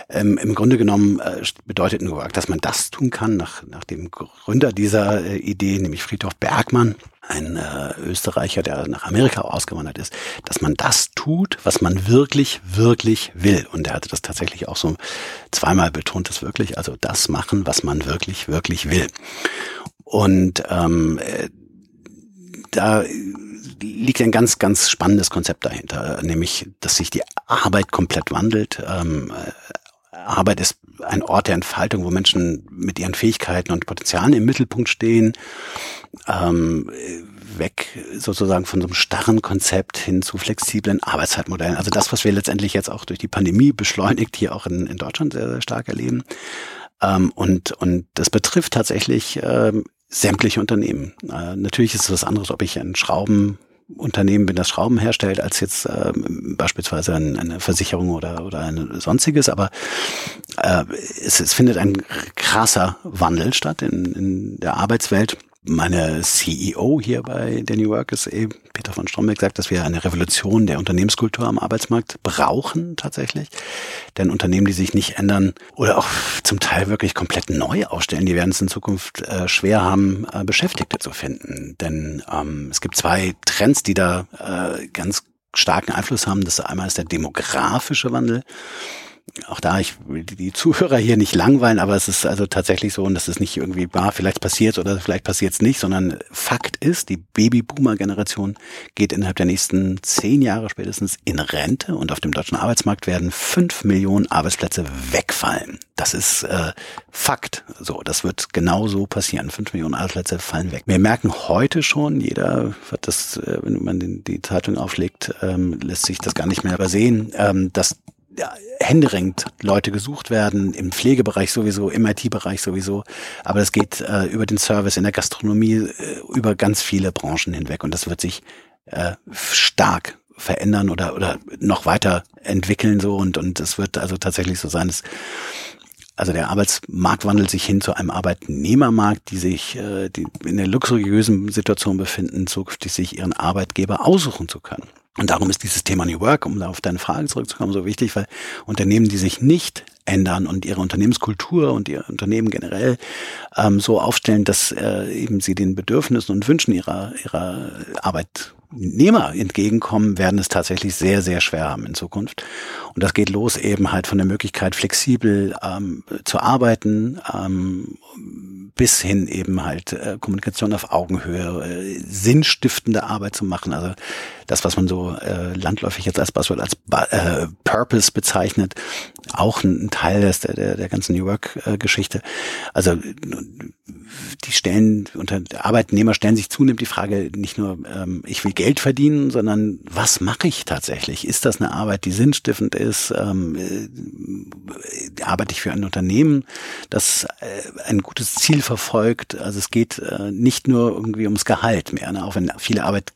Ähm, Im Grunde genommen äh, bedeutet Work, dass man das tun kann, nach, nach dem Gründer dieser äh, Idee, nämlich Friedhof Bergmann, ein äh, Österreicher, der nach Amerika ausgewandert ist, dass man das tut, was man wirklich, wirklich will. Und er hatte das tatsächlich auch so zweimal betont, das wirklich, also das machen, was man wirklich, wirklich will. Und ähm, äh, da liegt ein ganz, ganz spannendes Konzept dahinter, nämlich, dass sich die Arbeit komplett wandelt. Ähm, Arbeit ist ein Ort der Entfaltung, wo Menschen mit ihren Fähigkeiten und Potenzialen im Mittelpunkt stehen. Ähm, weg sozusagen von so einem starren Konzept hin zu flexiblen Arbeitszeitmodellen. Also das, was wir letztendlich jetzt auch durch die Pandemie beschleunigt hier auch in, in Deutschland sehr, sehr stark erleben. Ähm, und, und das betrifft tatsächlich ähm, sämtliche Unternehmen. Äh, natürlich ist es was anderes, ob ich ein Schraubenunternehmen bin, das Schrauben herstellt, als jetzt äh, beispielsweise ein, eine Versicherung oder, oder ein sonstiges, aber äh, es, es findet ein krasser Wandel statt in, in der Arbeitswelt. Meine CEO hier bei New Work ist eben, Peter von Stromberg, sagt, dass wir eine Revolution der Unternehmenskultur am Arbeitsmarkt brauchen tatsächlich. Denn Unternehmen, die sich nicht ändern oder auch zum Teil wirklich komplett neu aufstellen, die werden es in Zukunft äh, schwer haben, äh, Beschäftigte zu finden. Denn ähm, es gibt zwei Trends, die da äh, ganz starken Einfluss haben. Das einmal ist der demografische Wandel auch da, ich will die Zuhörer hier nicht langweilen, aber es ist also tatsächlich so, und das ist nicht irgendwie, ah, vielleicht passiert oder vielleicht passiert es nicht, sondern Fakt ist, die Babyboomer-Generation geht innerhalb der nächsten zehn Jahre spätestens in Rente und auf dem deutschen Arbeitsmarkt werden fünf Millionen Arbeitsplätze wegfallen. Das ist äh, Fakt. So, das wird genau so passieren. Fünf Millionen Arbeitsplätze fallen weg. Wir merken heute schon, jeder wird das, äh, wenn man die Zeitung auflegt, ähm, lässt sich das gar nicht mehr übersehen, ähm, dass händeringend Leute gesucht werden, im Pflegebereich sowieso, im IT-Bereich sowieso. Aber es geht äh, über den Service, in der Gastronomie, äh, über ganz viele Branchen hinweg. Und das wird sich äh, stark verändern oder, oder noch weiter entwickeln so und und es wird also tatsächlich so sein, dass also der Arbeitsmarkt wandelt sich hin zu einem Arbeitnehmermarkt, die sich äh, die in der luxuriösen Situation befinden, zukünftig sich ihren Arbeitgeber aussuchen zu können. Und darum ist dieses Thema New Work, um da auf deine Frage zurückzukommen, so wichtig, weil Unternehmen, die sich nicht ändern und ihre Unternehmenskultur und ihr Unternehmen generell ähm, so aufstellen, dass äh, eben sie den Bedürfnissen und Wünschen ihrer, ihrer Arbeitnehmer entgegenkommen, werden es tatsächlich sehr, sehr schwer haben in Zukunft. Und das geht los eben halt von der Möglichkeit, flexibel ähm, zu arbeiten, ähm, bis hin eben halt äh, Kommunikation auf Augenhöhe, äh, sinnstiftende Arbeit zu machen. Also das, was man so äh, landläufig jetzt als Buzzword als äh, Purpose bezeichnet, auch ein, Teil des, der, der, der ganzen New Work-Geschichte. also die stellen, unter Arbeitnehmer stellen sich zunehmend die Frage, nicht nur ähm, ich will Geld verdienen, sondern was mache ich tatsächlich? Ist das eine Arbeit, die sinnstiftend ist? Ähm, äh, arbeite ich für ein Unternehmen, das äh, ein gutes Ziel verfolgt? Also es geht äh, nicht nur irgendwie ums Gehalt mehr, ne? auch wenn viele Arbeit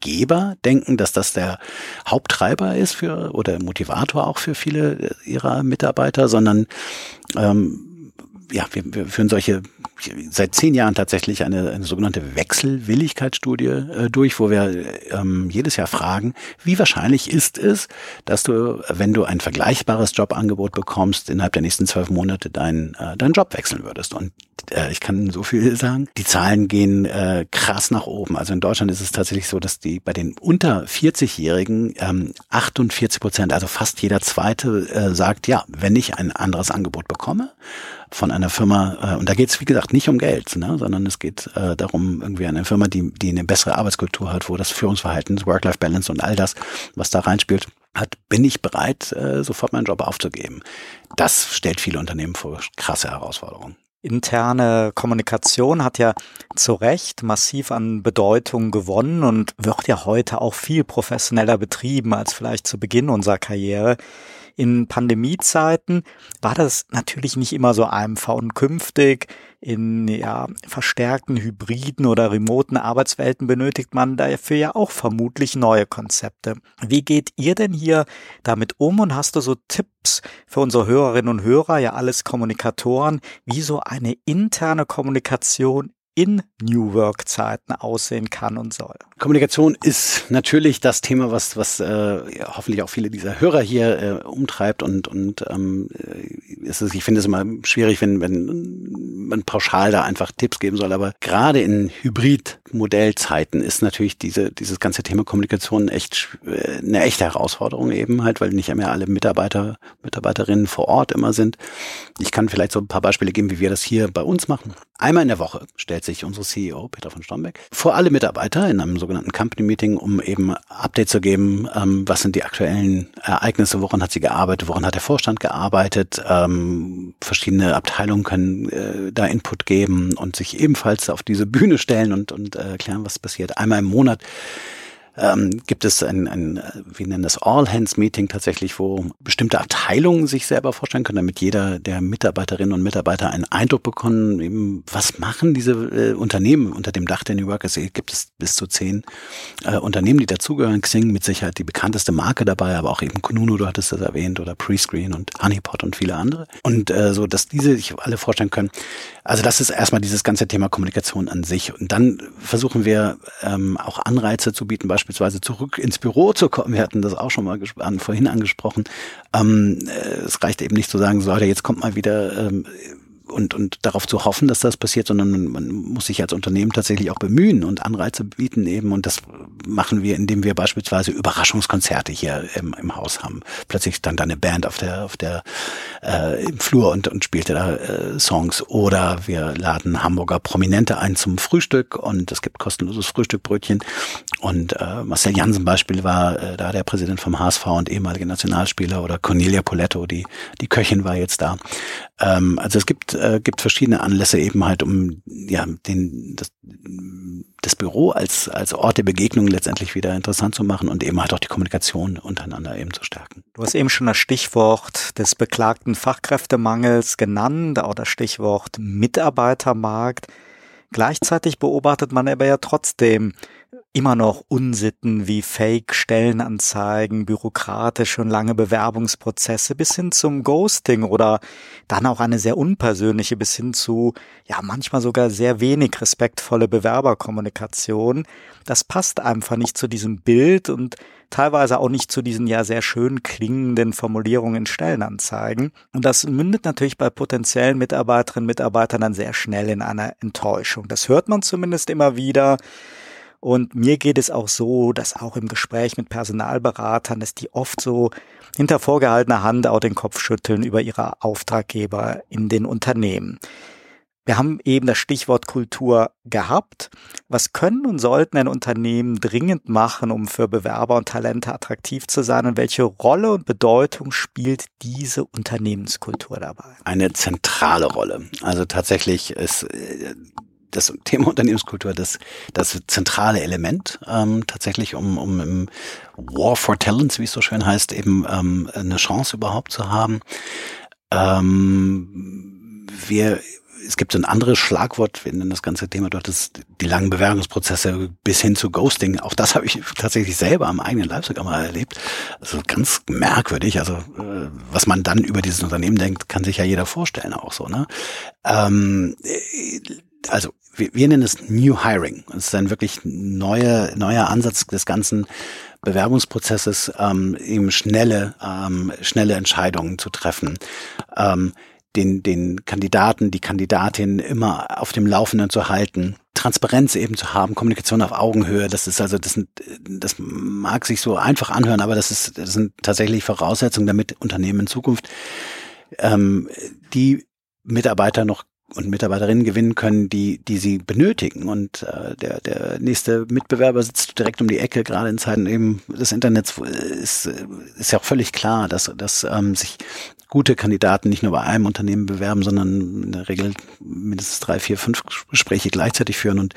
Geber denken, dass das der Haupttreiber ist für oder Motivator auch für viele ihrer Mitarbeiter, sondern ähm, ja, wir, wir führen solche seit zehn Jahren tatsächlich eine, eine sogenannte Wechselwilligkeitsstudie äh, durch, wo wir ähm, jedes Jahr fragen, wie wahrscheinlich ist es, dass du, wenn du ein vergleichbares Jobangebot bekommst, innerhalb der nächsten zwölf Monate deinen äh, deinen Job wechseln würdest. Und äh, ich kann so viel sagen, die Zahlen gehen äh, krass nach oben. Also in Deutschland ist es tatsächlich so, dass die bei den unter 40-Jährigen ähm, 48 Prozent, also fast jeder Zweite, äh, sagt, ja, wenn ich ein anderes Angebot bekomme von einer Firma, äh, und da geht es, wie gesagt, nicht um Geld, ne, sondern es geht äh, darum, irgendwie eine Firma, die, die eine bessere Arbeitskultur hat, wo das Führungsverhalten, Work-Life-Balance und all das, was da reinspielt, hat, bin ich bereit, äh, sofort meinen Job aufzugeben. Das stellt viele Unternehmen vor krasse Herausforderungen. Interne Kommunikation hat ja zu Recht massiv an Bedeutung gewonnen und wird ja heute auch viel professioneller betrieben als vielleicht zu Beginn unserer Karriere. In Pandemiezeiten war das natürlich nicht immer so einfach und künftig in ja, verstärkten hybriden oder remoten Arbeitswelten benötigt man dafür ja auch vermutlich neue Konzepte. Wie geht ihr denn hier damit um und hast du so Tipps für unsere Hörerinnen und Hörer, ja alles Kommunikatoren, wie so eine interne Kommunikation in New Work Zeiten aussehen kann und soll. Kommunikation ist natürlich das Thema, was was äh, hoffentlich auch viele dieser Hörer hier äh, umtreibt und und ähm, ist es, ich finde es immer schwierig, wenn wenn man pauschal da einfach Tipps geben soll, aber gerade in Hybrid-Modellzeiten ist natürlich diese dieses ganze Thema Kommunikation echt äh, eine echte Herausforderung eben halt, weil nicht mehr alle Mitarbeiter Mitarbeiterinnen vor Ort immer sind. Ich kann vielleicht so ein paar Beispiele geben, wie wir das hier bei uns machen. Einmal in der Woche stellt sich unsere CEO Peter von Strombeck vor alle Mitarbeiter in einem sogenannten Company Meeting, um eben Update zu geben, ähm, was sind die aktuellen Ereignisse, woran hat sie gearbeitet, woran hat der Vorstand gearbeitet. Ähm, verschiedene Abteilungen können äh, da Input geben und sich ebenfalls auf diese Bühne stellen und, und erklären, was passiert. Einmal im Monat ähm, gibt es ein, ein, wie nennen das, All-Hands-Meeting tatsächlich, wo bestimmte Abteilungen sich selber vorstellen können, damit jeder der Mitarbeiterinnen und Mitarbeiter einen Eindruck bekommen, eben, was machen diese äh, Unternehmen unter dem Dach der New Workers? Gibt es bis zu zehn äh, Unternehmen, die dazugehören. Xing mit Sicherheit die bekannteste Marke dabei, aber auch eben Kununu, du hattest das erwähnt, oder Prescreen und Honeypot und viele andere. Und äh, so, dass diese sich alle vorstellen können. Also das ist erstmal dieses ganze Thema Kommunikation an sich. Und dann versuchen wir ähm, auch Anreize zu bieten, beispielsweise zurück ins Büro zu kommen. Wir hatten das auch schon mal an, vorhin angesprochen. Ähm, äh, es reicht eben nicht zu sagen, so jetzt kommt mal wieder ähm, und, und darauf zu hoffen, dass das passiert, sondern man, man muss sich als Unternehmen tatsächlich auch bemühen und Anreize bieten eben. Und das machen wir, indem wir beispielsweise Überraschungskonzerte hier im, im Haus haben. Plötzlich stand da eine Band auf der, auf der äh, im Flur und, und spielte da äh, Songs. Oder wir laden Hamburger Prominente ein zum Frühstück und es gibt kostenloses Frühstückbrötchen. Und äh, Marcel Jansen Beispiel war äh, da der Präsident vom HSV und ehemalige Nationalspieler oder Cornelia Poletto, die, die Köchin war jetzt da. Ähm, also es gibt äh, gibt verschiedene Anlässe eben halt, um ja den das, das Büro als als Ort der Begegnung letztendlich wieder interessant zu machen und eben halt auch die Kommunikation untereinander eben zu stärken. Du hast eben schon das Stichwort des beklagten Fachkräftemangels genannt, das Stichwort Mitarbeitermarkt. Gleichzeitig beobachtet man aber ja trotzdem immer noch Unsitten wie Fake-Stellenanzeigen, bürokratische und lange Bewerbungsprozesse bis hin zum Ghosting oder dann auch eine sehr unpersönliche bis hin zu, ja, manchmal sogar sehr wenig respektvolle Bewerberkommunikation. Das passt einfach nicht zu diesem Bild und teilweise auch nicht zu diesen ja sehr schön klingenden Formulierungen in Stellenanzeigen. Und das mündet natürlich bei potenziellen Mitarbeiterinnen und Mitarbeitern dann sehr schnell in einer Enttäuschung. Das hört man zumindest immer wieder. Und mir geht es auch so, dass auch im Gespräch mit Personalberatern, dass die oft so hinter vorgehaltener Hand auch den Kopf schütteln über ihre Auftraggeber in den Unternehmen. Wir haben eben das Stichwort Kultur gehabt. Was können und sollten ein Unternehmen dringend machen, um für Bewerber und Talente attraktiv zu sein? Und welche Rolle und Bedeutung spielt diese Unternehmenskultur dabei? Eine zentrale Rolle. Also tatsächlich ist äh, das Thema Unternehmenskultur das, das zentrale Element ähm, tatsächlich, um, um im War for Talents, wie es so schön heißt, eben ähm, eine Chance überhaupt zu haben. Ähm, wir es gibt so ein anderes Schlagwort, wenn das ganze Thema dort ist, die langen Bewerbungsprozesse bis hin zu Ghosting. Auch das habe ich tatsächlich selber am eigenen Leib sogar mal erlebt. Also ganz merkwürdig. Also äh, was man dann über dieses Unternehmen denkt, kann sich ja jeder vorstellen auch so. Ne? Ähm, äh, also wir, wir nennen es New Hiring. Es ist ein wirklich neuer, neuer Ansatz des ganzen Bewerbungsprozesses, ähm, eben schnelle, ähm, schnelle Entscheidungen zu treffen. Ähm, den, den Kandidaten, die Kandidatin immer auf dem Laufenden zu halten, Transparenz eben zu haben, Kommunikation auf Augenhöhe, das ist also, das sind, das mag sich so einfach anhören, aber das ist, das sind tatsächlich Voraussetzungen, damit Unternehmen in Zukunft ähm, die Mitarbeiter noch und Mitarbeiterinnen gewinnen können, die, die sie benötigen. Und äh, der, der nächste Mitbewerber sitzt direkt um die Ecke, gerade in Zeiten eben des Internets ist, ist ja auch völlig klar, dass, dass ähm, sich gute Kandidaten nicht nur bei einem Unternehmen bewerben, sondern in der Regel mindestens drei, vier, fünf Gespräche gleichzeitig führen. Und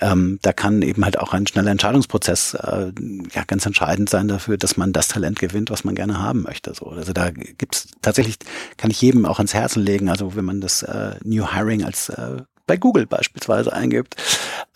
ähm, da kann eben halt auch ein schneller Entscheidungsprozess äh, ja ganz entscheidend sein dafür, dass man das Talent gewinnt, was man gerne haben möchte. So, also da gibt's tatsächlich, kann ich jedem auch ans Herzen legen. Also wenn man das äh, New Hiring als äh, bei Google beispielsweise eingibt.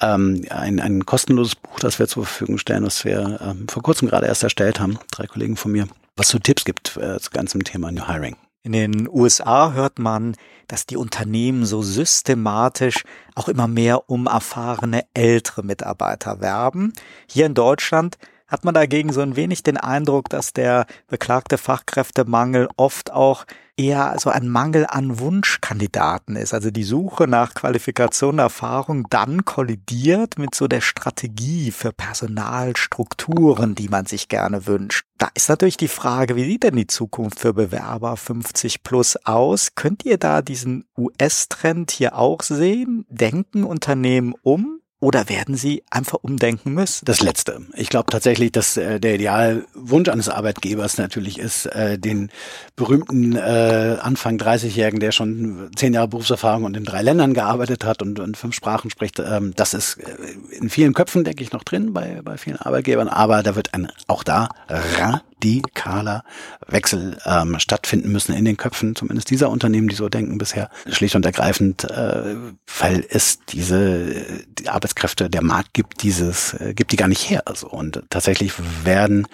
Ähm, ein, ein kostenloses Buch, das wir zur Verfügung stellen, was wir ähm, vor kurzem gerade erst erstellt haben, drei Kollegen von mir, was so Tipps gibt äh, zu ganzem Thema New Hiring. In den USA hört man, dass die Unternehmen so systematisch auch immer mehr um erfahrene ältere Mitarbeiter werben. Hier in Deutschland hat man dagegen so ein wenig den Eindruck, dass der beklagte Fachkräftemangel oft auch eher so ein Mangel an Wunschkandidaten ist. Also die Suche nach Qualifikation, Erfahrung dann kollidiert mit so der Strategie für Personalstrukturen, die man sich gerne wünscht. Da ist natürlich die Frage, wie sieht denn die Zukunft für Bewerber 50 plus aus? Könnt ihr da diesen US-Trend hier auch sehen? Denken Unternehmen um? Oder werden sie einfach umdenken müssen? Das Letzte. Ich glaube tatsächlich, dass äh, der Idealwunsch eines Arbeitgebers natürlich ist, äh, den berühmten äh, Anfang 30-Jährigen, der schon zehn Jahre Berufserfahrung und in drei Ländern gearbeitet hat und, und fünf Sprachen spricht. Ähm, das ist äh, in vielen Köpfen, denke ich, noch drin bei, bei vielen Arbeitgebern. Aber da wird ein auch da radikaler Wechsel ähm, stattfinden müssen in den Köpfen, zumindest dieser Unternehmen, die so denken bisher, schlicht und ergreifend, äh, weil es diese die Arbeitskräfte, der Markt gibt dieses, äh, gibt die gar nicht her. Also, und tatsächlich werden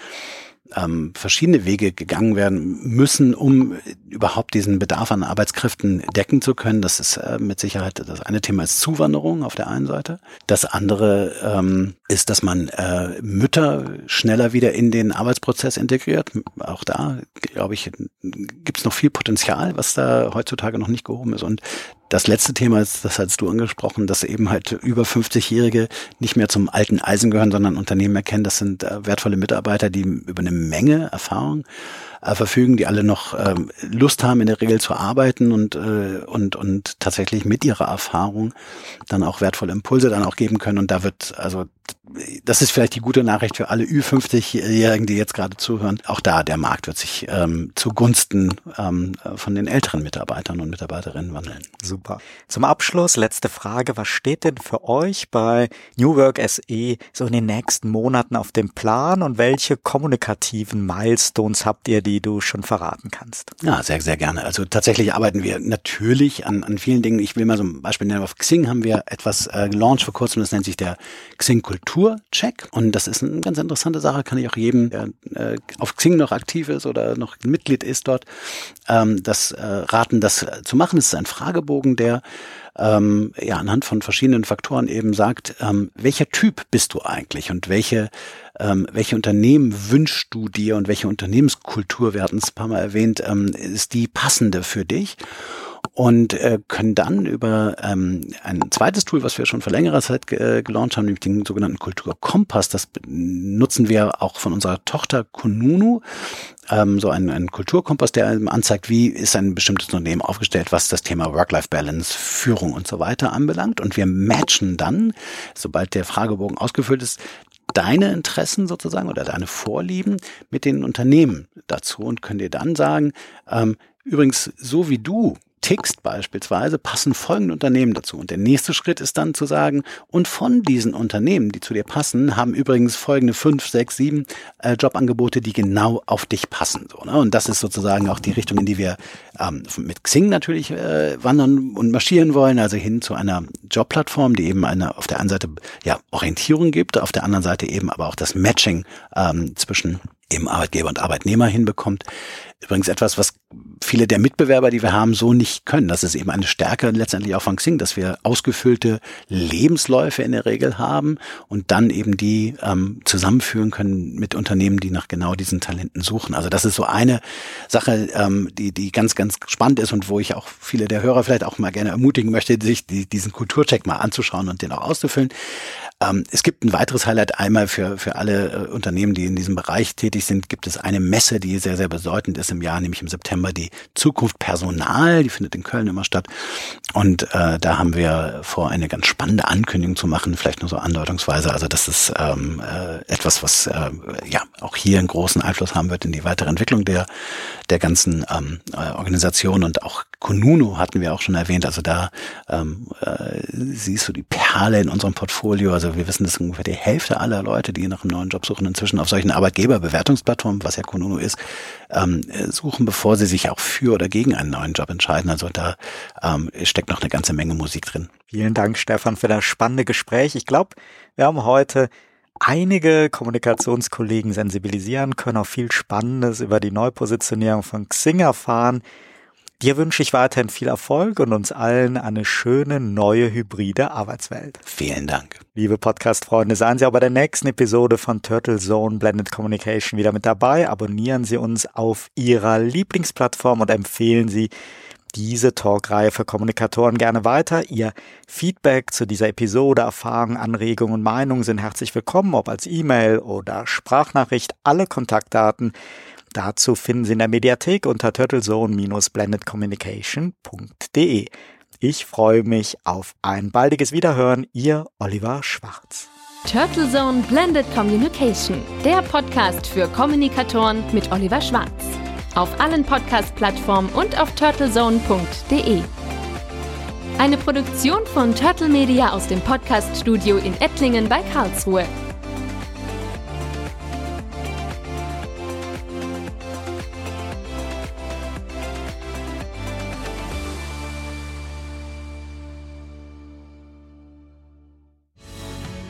ähm, verschiedene Wege gegangen werden müssen, um überhaupt diesen Bedarf an Arbeitskräften decken zu können. Das ist äh, mit Sicherheit das eine Thema ist Zuwanderung auf der einen Seite. Das andere ähm, ist, dass man äh, Mütter schneller wieder in den Arbeitsprozess integriert. Auch da, glaube ich, gibt es noch viel Potenzial, was da heutzutage noch nicht gehoben ist. Und das letzte Thema ist, das hast du angesprochen, dass eben halt über 50-Jährige nicht mehr zum alten Eisen gehören, sondern Unternehmen erkennen, das sind äh, wertvolle Mitarbeiter, die über eine Menge Erfahrung äh, verfügen, die alle noch ähm, Lust haben, in der Regel zu arbeiten und, äh, und, und tatsächlich mit ihrer Erfahrung dann auch wertvolle Impulse dann auch geben können. Und da wird, also das ist vielleicht die gute Nachricht für alle Ü50-Jährigen, die jetzt gerade zuhören. Auch da, der Markt wird sich ähm, zugunsten ähm, von den älteren Mitarbeitern und Mitarbeiterinnen wandeln. Super. Zum Abschluss, letzte Frage. Was steht denn für euch bei New Work SE so in den nächsten Monaten auf dem Plan und welche kommunikativen Milestones habt ihr, die du schon verraten kannst? Ja, sehr, sehr gerne. Also tatsächlich arbeiten wir natürlich an, an vielen Dingen. Ich will mal so ein Beispiel nennen. Auf Xing haben wir etwas äh, gelauncht vor kurzem, das nennt sich der Xing Kulturcheck. Und das ist eine ganz interessante Sache, kann ich auch jedem, der äh, auf Xing noch aktiv ist oder noch Mitglied ist dort, ähm, das äh, raten, das zu machen. Es ist ein Fragebogen, der ähm, ja anhand von verschiedenen Faktoren eben sagt, ähm, welcher Typ bist du eigentlich und welche ähm, welche Unternehmen wünschst du dir und welche Unternehmenskultur, wir hatten es ein paar Mal erwähnt, ähm, ist die passende für dich? Und äh, können dann über ähm, ein zweites Tool, was wir schon vor längerer Zeit äh, gelauncht haben, nämlich den sogenannten Kulturkompass, das nutzen wir auch von unserer Tochter Kununu, ähm, so ein, ein Kulturkompass, der anzeigt, wie ist ein bestimmtes Unternehmen aufgestellt, was das Thema Work-Life-Balance, Führung und so weiter anbelangt. Und wir matchen dann, sobald der Fragebogen ausgefüllt ist, deine Interessen sozusagen oder deine Vorlieben mit den Unternehmen dazu und können dir dann sagen, ähm, übrigens, so wie du tickst beispielsweise, passen folgende Unternehmen dazu. Und der nächste Schritt ist dann zu sagen, und von diesen Unternehmen, die zu dir passen, haben übrigens folgende fünf, sechs, sieben äh, Jobangebote, die genau auf dich passen. So, ne? Und das ist sozusagen auch die Richtung, in die wir ähm, mit Xing natürlich äh, wandern und marschieren wollen, also hin zu einer Jobplattform, die eben eine auf der einen Seite ja Orientierung gibt, auf der anderen Seite eben aber auch das Matching ähm, zwischen eben Arbeitgeber und Arbeitnehmer hinbekommt. Übrigens etwas, was viele der Mitbewerber, die wir haben, so nicht können. Das ist eben eine Stärke letztendlich auch von Xing, dass wir ausgefüllte Lebensläufe in der Regel haben und dann eben die ähm, zusammenführen können mit Unternehmen, die nach genau diesen Talenten suchen. Also das ist so eine Sache, ähm, die, die ganz, ganz spannend ist und wo ich auch viele der Hörer vielleicht auch mal gerne ermutigen möchte, sich die, diesen Kulturcheck mal anzuschauen und den auch auszufüllen. Ähm, es gibt ein weiteres Highlight einmal für, für alle äh, Unternehmen, die in diesem Bereich tätig sind, gibt es eine Messe, die sehr, sehr bedeutend ist im Jahr, nämlich im September die Zukunft Personal, die findet in Köln immer statt. Und äh, da haben wir vor, eine ganz spannende Ankündigung zu machen, vielleicht nur so andeutungsweise. Also das ist ähm, äh, etwas, was äh, ja auch hier einen großen Einfluss haben wird in die weitere Entwicklung der, der ganzen ähm, äh, Organisation und auch Kununu hatten wir auch schon erwähnt. Also da ähm, äh, siehst du die Perle in unserem Portfolio. Also wir wissen, dass ungefähr die Hälfte aller Leute, die nach einem neuen Job suchen, inzwischen auf solchen Arbeitgeberbewertungsplattformen, was ja Kununu ist, ähm, suchen, bevor sie sich auch für oder gegen einen neuen Job entscheiden. Also da ähm, steckt noch eine ganze Menge Musik drin. Vielen Dank, Stefan, für das spannende Gespräch. Ich glaube, wir haben heute einige Kommunikationskollegen sensibilisieren können, auch viel Spannendes über die Neupositionierung von Xing erfahren. Dir wünsche ich weiterhin viel Erfolg und uns allen eine schöne neue hybride Arbeitswelt. Vielen Dank. Liebe Podcast-Freunde, seien Sie auch bei der nächsten Episode von Turtle Zone Blended Communication wieder mit dabei. Abonnieren Sie uns auf Ihrer Lieblingsplattform und empfehlen Sie diese Talkreihe für Kommunikatoren gerne weiter. Ihr Feedback zu dieser Episode, Erfahrungen, Anregungen und Meinungen sind herzlich willkommen, ob als E-Mail oder Sprachnachricht. Alle Kontaktdaten Dazu finden Sie in der Mediathek unter turtlezone-blendedcommunication.de. Ich freue mich auf ein baldiges Wiederhören. Ihr Oliver Schwarz. Turtle Zone Blended Communication, der Podcast für Kommunikatoren mit Oliver Schwarz. Auf allen Podcast-Plattformen und auf turtlezone.de. Eine Produktion von Turtle Media aus dem Podcast-Studio in Ettlingen bei Karlsruhe.